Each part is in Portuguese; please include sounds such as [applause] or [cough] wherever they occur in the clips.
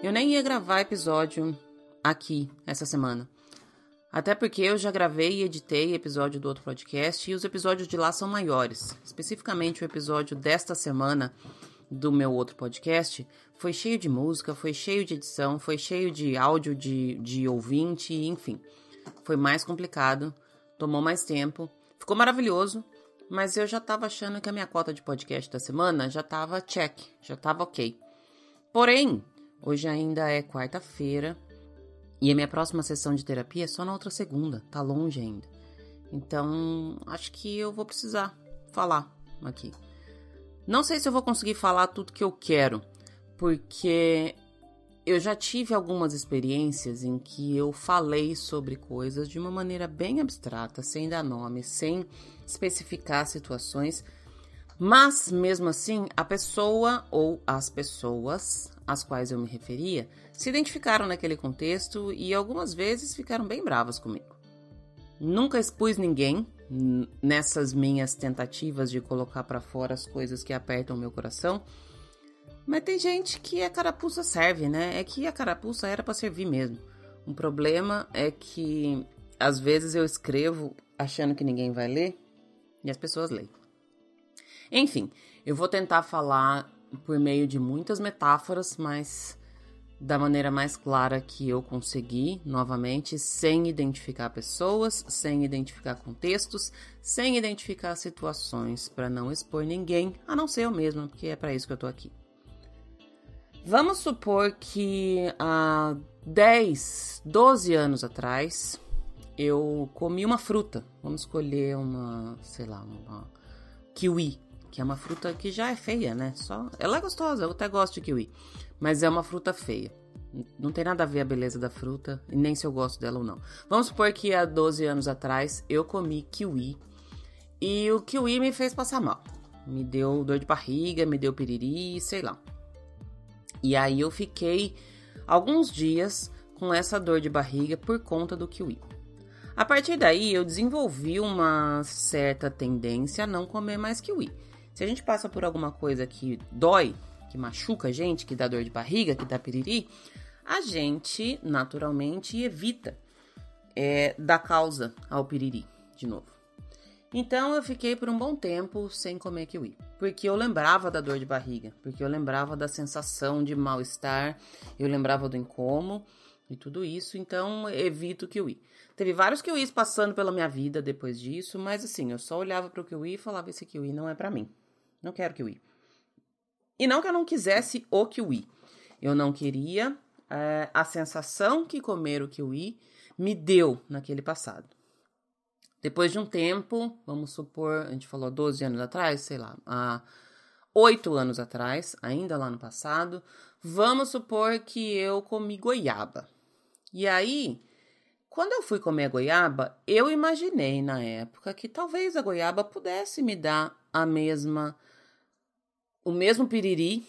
Eu nem ia gravar episódio aqui essa semana. Até porque eu já gravei e editei episódio do outro podcast e os episódios de lá são maiores. Especificamente o episódio desta semana do meu outro podcast foi cheio de música, foi cheio de edição, foi cheio de áudio de, de ouvinte, enfim. Foi mais complicado, tomou mais tempo, ficou maravilhoso, mas eu já tava achando que a minha cota de podcast da semana já tava check, já tava ok. Porém, hoje ainda é quarta-feira e a minha próxima sessão de terapia é só na outra segunda, tá longe ainda. Então, acho que eu vou precisar falar aqui. Não sei se eu vou conseguir falar tudo que eu quero, porque eu já tive algumas experiências em que eu falei sobre coisas de uma maneira bem abstrata, sem dar nome, sem especificar situações, mas mesmo assim, a pessoa ou as pessoas às quais eu me referia se identificaram naquele contexto e algumas vezes ficaram bem bravas comigo. Nunca expus ninguém nessas minhas tentativas de colocar para fora as coisas que apertam meu coração. Mas tem gente que a carapuça serve, né? É que a carapuça era para servir mesmo. Um problema é que às vezes eu escrevo achando que ninguém vai ler e as pessoas leem. Enfim, eu vou tentar falar por meio de muitas metáforas, mas da maneira mais clara que eu consegui, novamente, sem identificar pessoas, sem identificar contextos, sem identificar situações, para não expor ninguém, a não ser eu mesma, porque é para isso que eu tô aqui. Vamos supor que há 10, 12 anos atrás, eu comi uma fruta. Vamos escolher uma, sei lá, uma kiwi, que é uma fruta que já é feia, né? Só ela é gostosa, eu até gosto de kiwi, mas é uma fruta feia. Não tem nada a ver a beleza da fruta e nem se eu gosto dela ou não. Vamos supor que há 12 anos atrás eu comi kiwi e o kiwi me fez passar mal. Me deu dor de barriga, me deu piriri, sei lá. E aí eu fiquei alguns dias com essa dor de barriga por conta do kiwi. A partir daí, eu desenvolvi uma certa tendência a não comer mais kiwi. Se a gente passa por alguma coisa que dói, que machuca a gente, que dá dor de barriga, que dá piriri, a gente naturalmente evita é, dar causa ao piriri de novo. Então eu fiquei por um bom tempo sem comer kiwi, porque eu lembrava da dor de barriga, porque eu lembrava da sensação de mal-estar, eu lembrava do incômodo e tudo isso, então evito o kiwi. Teve vários kiwis passando pela minha vida depois disso, mas assim, eu só olhava para o kiwi e falava: esse kiwi não é para mim. Não quero kiwi. E não que eu não quisesse o kiwi. Eu não queria é, a sensação que comer o kiwi me deu naquele passado. Depois de um tempo, vamos supor, a gente falou 12 anos atrás, sei lá, há 8 anos atrás, ainda lá no passado, vamos supor que eu comi goiaba. E aí, quando eu fui comer a goiaba, eu imaginei na época que talvez a goiaba pudesse me dar a mesma o mesmo piriri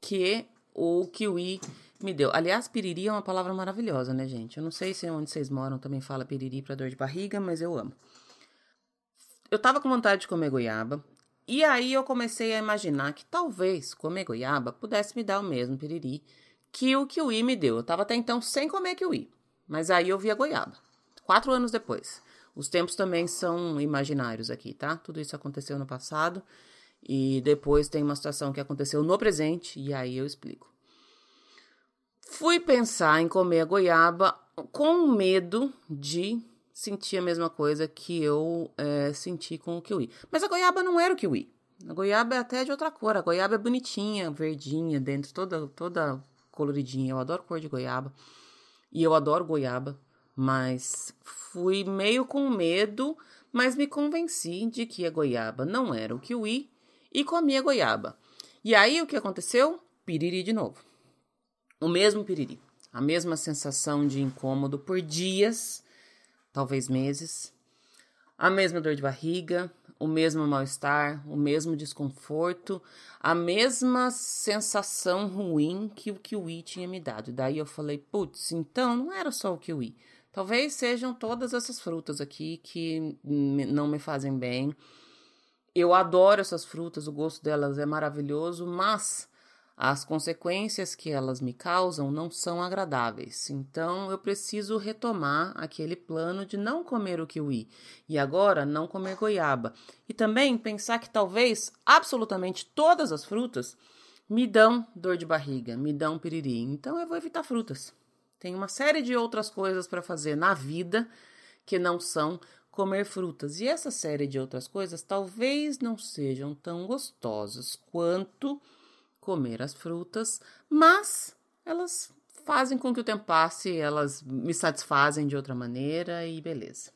que o kiwi me deu. Aliás, piriri é uma palavra maravilhosa, né, gente? Eu não sei se onde vocês moram também fala piriri para dor de barriga, mas eu amo. Eu tava com vontade de comer goiaba, e aí eu comecei a imaginar que talvez comer goiaba pudesse me dar o mesmo piriri que o kiwi me deu. Eu tava até então sem comer kiwi. Mas aí eu vi a goiaba. Quatro anos depois. Os tempos também são imaginários aqui, tá? Tudo isso aconteceu no passado. E depois tem uma situação que aconteceu no presente, e aí eu explico. Fui pensar em comer a goiaba com medo de sentir a mesma coisa que eu é, senti com o kiwi. Mas a goiaba não era o kiwi. A goiaba é até de outra cor. A goiaba é bonitinha, verdinha, dentro, toda, toda coloridinha. Eu adoro cor de goiaba. E eu adoro goiaba, mas fui meio com medo, mas me convenci de que a goiaba não era o kiwi e comi a goiaba. E aí o que aconteceu? Piriri de novo. O mesmo piriri. A mesma sensação de incômodo por dias, talvez meses. A mesma dor de barriga, o mesmo mal-estar, o mesmo desconforto, a mesma sensação ruim que o kiwi tinha me dado. Daí eu falei, putz, então não era só o kiwi. Talvez sejam todas essas frutas aqui que não me fazem bem. Eu adoro essas frutas, o gosto delas é maravilhoso, mas as consequências que elas me causam não são agradáveis. Então eu preciso retomar aquele plano de não comer o kiwi e agora não comer goiaba. E também pensar que talvez absolutamente todas as frutas me dão dor de barriga, me dão piriri. Então eu vou evitar frutas. Tem uma série de outras coisas para fazer na vida que não são comer frutas. E essa série de outras coisas talvez não sejam tão gostosas quanto comer as frutas, mas elas fazem com que o tempo passe, elas me satisfazem de outra maneira e beleza.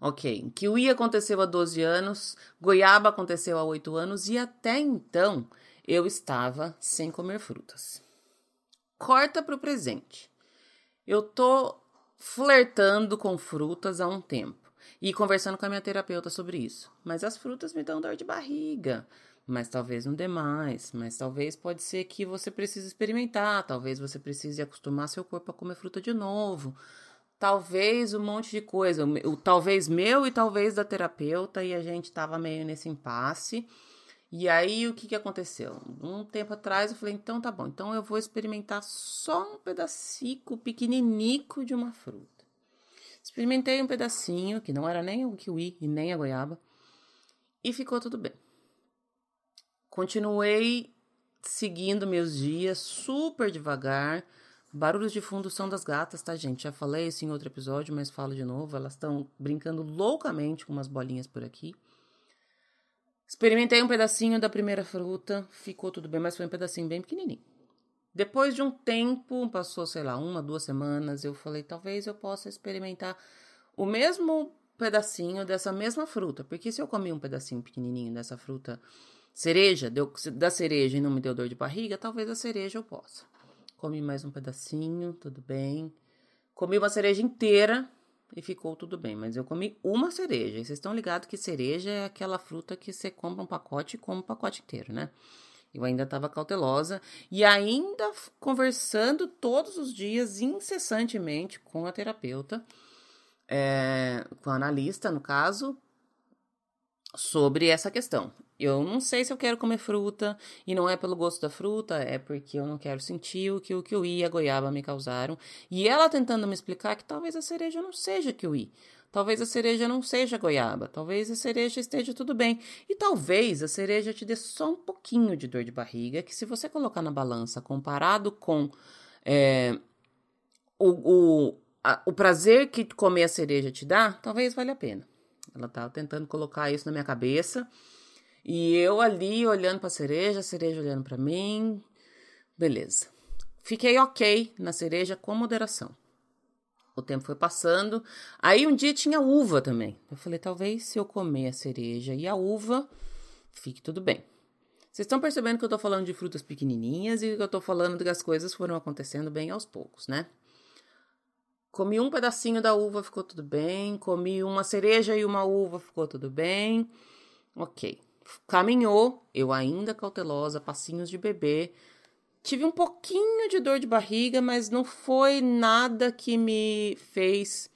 Ok, kiwi aconteceu há 12 anos, goiaba aconteceu há 8 anos e até então eu estava sem comer frutas. Corta para o presente. Eu tô flertando com frutas há um tempo e conversando com a minha terapeuta sobre isso. Mas as frutas me dão dor de barriga. Mas talvez não dê mais, mas talvez pode ser que você precise experimentar, talvez você precise acostumar seu corpo a comer fruta de novo, talvez um monte de coisa, o, talvez meu e talvez da terapeuta, e a gente tava meio nesse impasse. E aí o que, que aconteceu? Um tempo atrás eu falei, então tá bom, então eu vou experimentar só um pedacinho pequeninico de uma fruta. Experimentei um pedacinho, que não era nem o kiwi e nem a goiaba, e ficou tudo bem. Continuei seguindo meus dias super devagar. Barulhos de fundo são das gatas, tá, gente? Já falei isso em outro episódio, mas falo de novo. Elas estão brincando loucamente com umas bolinhas por aqui. Experimentei um pedacinho da primeira fruta, ficou tudo bem, mas foi um pedacinho bem pequenininho. Depois de um tempo, passou, sei lá, uma, duas semanas, eu falei, talvez eu possa experimentar o mesmo pedacinho dessa mesma fruta. Porque se eu comi um pedacinho pequenininho dessa fruta Cereja, deu, da cereja e não me deu dor de barriga, talvez a cereja eu possa. Comi mais um pedacinho, tudo bem. Comi uma cereja inteira e ficou tudo bem, mas eu comi uma cereja. E vocês estão ligados que cereja é aquela fruta que você compra um pacote e come um pacote inteiro, né? Eu ainda estava cautelosa e ainda conversando todos os dias, incessantemente, com a terapeuta, é, com a analista, no caso, sobre essa questão. Eu não sei se eu quero comer fruta, e não é pelo gosto da fruta, é porque eu não quero sentir o que o kiwi e a goiaba me causaram. E ela tentando me explicar que talvez a cereja não seja kiwi. Talvez a cereja não seja goiaba, talvez a cereja esteja tudo bem. E talvez a cereja te dê só um pouquinho de dor de barriga, que se você colocar na balança comparado com é, o, o, a, o prazer que comer a cereja te dá, talvez valha a pena. Ela estava tentando colocar isso na minha cabeça. E eu ali olhando para a cereja, a cereja olhando para mim. Beleza. Fiquei ok na cereja com moderação. O tempo foi passando. Aí um dia tinha uva também. Eu falei, talvez se eu comer a cereja e a uva, fique tudo bem. Vocês estão percebendo que eu tô falando de frutas pequenininhas e que eu tô falando que as coisas foram acontecendo bem aos poucos, né? Comi um pedacinho da uva, ficou tudo bem. Comi uma cereja e uma uva, ficou tudo bem. Ok. Caminhou, eu ainda cautelosa, passinhos de bebê. Tive um pouquinho de dor de barriga, mas não foi nada que me fez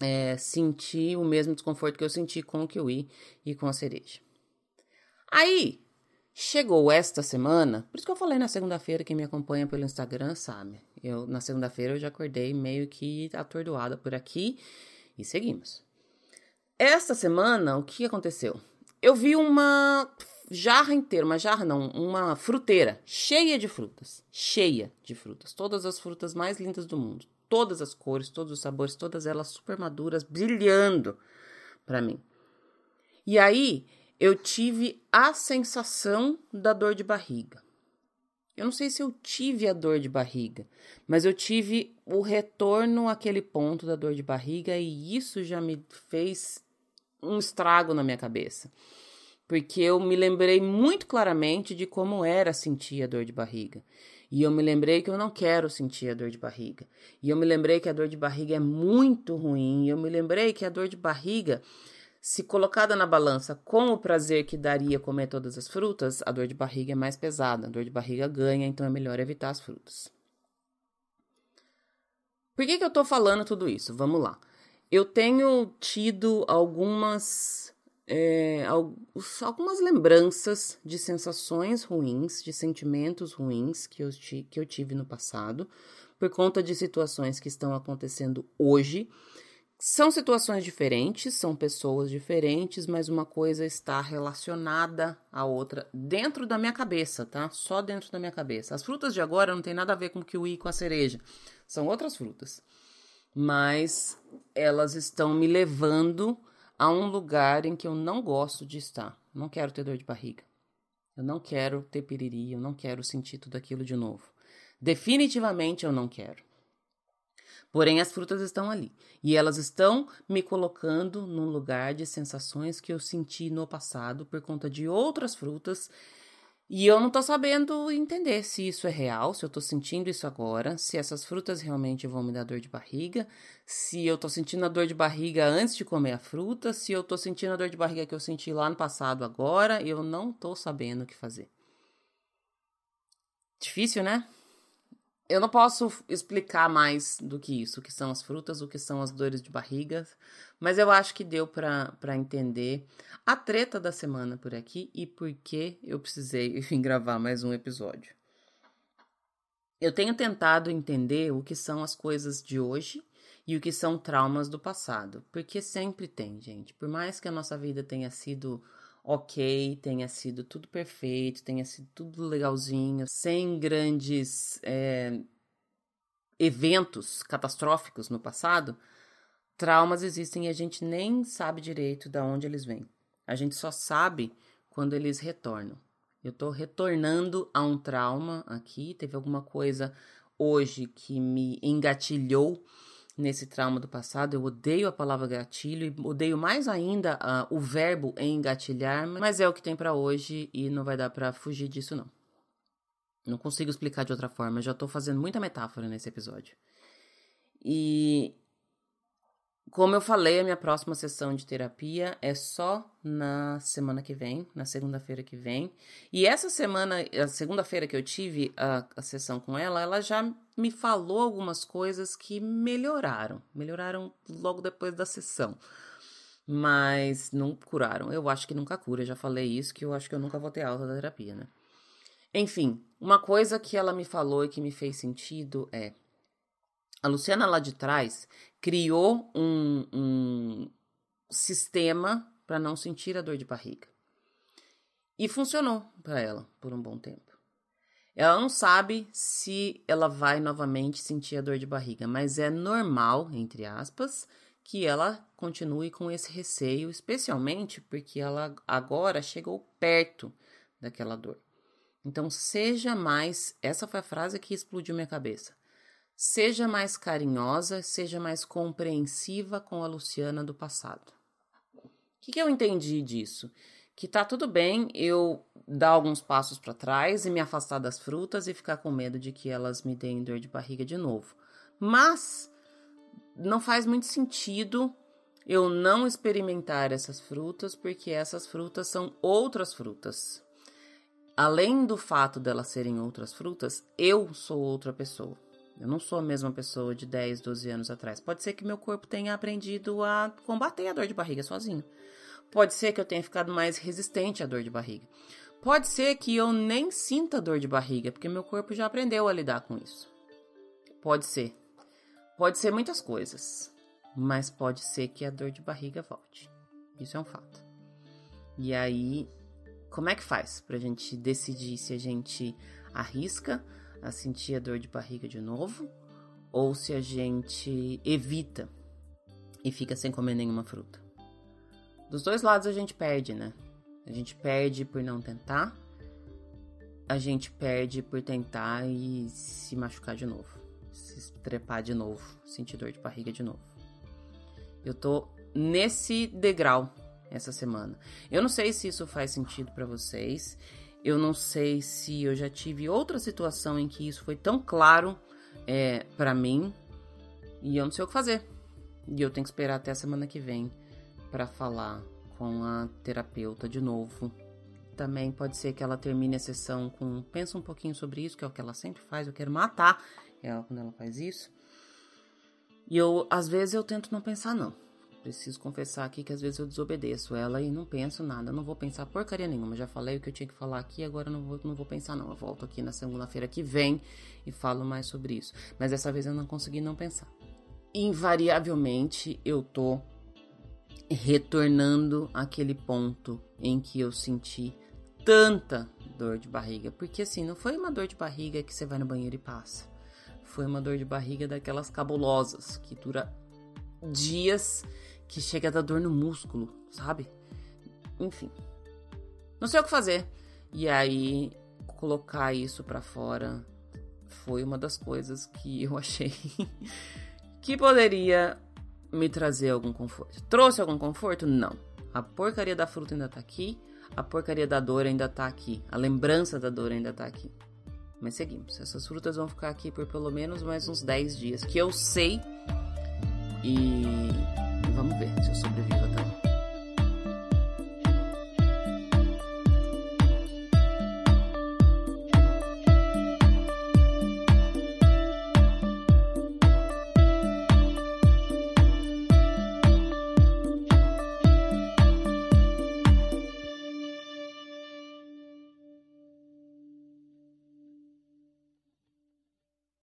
é, sentir o mesmo desconforto que eu senti com o kiwi e com a cereja. Aí, chegou esta semana, por isso que eu falei na segunda-feira, quem me acompanha pelo Instagram sabe. Eu, na segunda-feira, eu já acordei meio que atordoada por aqui e seguimos. Esta semana, o que aconteceu? Eu vi uma jarra inteira, uma jarra não, uma fruteira cheia de frutas, cheia de frutas, todas as frutas mais lindas do mundo, todas as cores, todos os sabores, todas elas super maduras, brilhando para mim. E aí eu tive a sensação da dor de barriga. Eu não sei se eu tive a dor de barriga, mas eu tive o retorno àquele ponto da dor de barriga e isso já me fez um estrago na minha cabeça. Porque eu me lembrei muito claramente de como era sentir a dor de barriga. E eu me lembrei que eu não quero sentir a dor de barriga. E eu me lembrei que a dor de barriga é muito ruim. E eu me lembrei que a dor de barriga, se colocada na balança com o prazer que daria comer todas as frutas, a dor de barriga é mais pesada. A dor de barriga ganha, então é melhor evitar as frutas. Por que, que eu tô falando tudo isso? Vamos lá. Eu tenho tido algumas é, algumas lembranças de sensações ruins, de sentimentos ruins que eu, que eu tive no passado, por conta de situações que estão acontecendo hoje. São situações diferentes, são pessoas diferentes, mas uma coisa está relacionada à outra dentro da minha cabeça, tá? Só dentro da minha cabeça. As frutas de agora não tem nada a ver com o kiwi e com a cereja, são outras frutas. Mas elas estão me levando a um lugar em que eu não gosto de estar. Não quero ter dor de barriga. Eu não quero ter piriri, eu não quero sentir tudo aquilo de novo. Definitivamente eu não quero. Porém, as frutas estão ali e elas estão me colocando num lugar de sensações que eu senti no passado por conta de outras frutas e eu não tô sabendo entender se isso é real, se eu tô sentindo isso agora, se essas frutas realmente vão me dar dor de barriga, se eu tô sentindo a dor de barriga antes de comer a fruta, se eu tô sentindo a dor de barriga que eu senti lá no passado agora, eu não tô sabendo o que fazer. Difícil, né? Eu não posso explicar mais do que isso, o que são as frutas, o que são as dores de barriga, mas eu acho que deu para entender a treta da semana por aqui e por que eu precisei [laughs] vir gravar mais um episódio. Eu tenho tentado entender o que são as coisas de hoje e o que são traumas do passado, porque sempre tem, gente. Por mais que a nossa vida tenha sido ok, tenha sido tudo perfeito, tenha sido tudo legalzinho, sem grandes é, eventos catastróficos no passado, traumas existem e a gente nem sabe direito de onde eles vêm. A gente só sabe quando eles retornam. Eu tô retornando a um trauma aqui, teve alguma coisa hoje que me engatilhou nesse trauma do passado. Eu odeio a palavra gatilho e odeio mais ainda uh, o verbo engatilhar, mas é o que tem para hoje e não vai dar para fugir disso não. Não consigo explicar de outra forma, já tô fazendo muita metáfora nesse episódio. E como eu falei, a minha próxima sessão de terapia é só na semana que vem, na segunda-feira que vem. E essa semana, a segunda-feira que eu tive a, a sessão com ela, ela já me falou algumas coisas que melhoraram. Melhoraram logo depois da sessão. Mas não curaram. Eu acho que nunca cura. Já falei isso, que eu acho que eu nunca vou ter alta da terapia, né? Enfim, uma coisa que ela me falou e que me fez sentido é a Luciana lá de trás criou um, um sistema para não sentir a dor de barriga. E funcionou para ela por um bom tempo. Ela não sabe se ela vai novamente sentir a dor de barriga, mas é normal, entre aspas, que ela continue com esse receio, especialmente porque ela agora chegou perto daquela dor. Então, seja mais. Essa foi a frase que explodiu minha cabeça. Seja mais carinhosa, seja mais compreensiva com a Luciana do passado. O que, que eu entendi disso? Que tá tudo bem eu dar alguns passos para trás e me afastar das frutas e ficar com medo de que elas me deem dor de barriga de novo. Mas não faz muito sentido eu não experimentar essas frutas, porque essas frutas são outras frutas. Além do fato delas serem outras frutas, eu sou outra pessoa. Eu não sou a mesma pessoa de 10, 12 anos atrás. Pode ser que meu corpo tenha aprendido a combater a dor de barriga sozinho. Pode ser que eu tenha ficado mais resistente à dor de barriga. Pode ser que eu nem sinta dor de barriga, porque meu corpo já aprendeu a lidar com isso. Pode ser. Pode ser muitas coisas. Mas pode ser que a dor de barriga volte. Isso é um fato. E aí, como é que faz pra gente decidir se a gente arrisca a sentir a dor de barriga de novo, ou se a gente evita e fica sem comer nenhuma fruta. Dos dois lados a gente perde, né? A gente perde por não tentar, a gente perde por tentar e se machucar de novo, se trepar de novo, sentir dor de barriga de novo. Eu tô nesse degrau essa semana. Eu não sei se isso faz sentido para vocês. Eu não sei se eu já tive outra situação em que isso foi tão claro é, para mim e eu não sei o que fazer. E eu tenho que esperar até a semana que vem para falar com a terapeuta de novo. Também pode ser que ela termine a sessão com pensa um pouquinho sobre isso, que é o que ela sempre faz. Eu quero matar ela quando ela faz isso. E eu, às vezes, eu tento não pensar, não. Preciso confessar aqui que às vezes eu desobedeço ela e não penso nada. Não vou pensar porcaria nenhuma. Já falei o que eu tinha que falar aqui, agora não vou, não vou pensar, não. Eu volto aqui na segunda-feira que vem e falo mais sobre isso. Mas dessa vez eu não consegui não pensar. Invariavelmente eu tô retornando àquele ponto em que eu senti tanta dor de barriga. Porque assim, não foi uma dor de barriga que você vai no banheiro e passa. Foi uma dor de barriga daquelas cabulosas, que dura dias, que chega a dar dor no músculo, sabe? Enfim. Não sei o que fazer. E aí, colocar isso para fora foi uma das coisas que eu achei [laughs] que poderia me trazer algum conforto. Trouxe algum conforto? Não. A porcaria da fruta ainda tá aqui, a porcaria da dor ainda tá aqui, a lembrança da dor ainda tá aqui. Mas seguimos. Essas frutas vão ficar aqui por pelo menos mais uns 10 dias, que eu sei. E Vamos ver se eu sobrevivo até lá.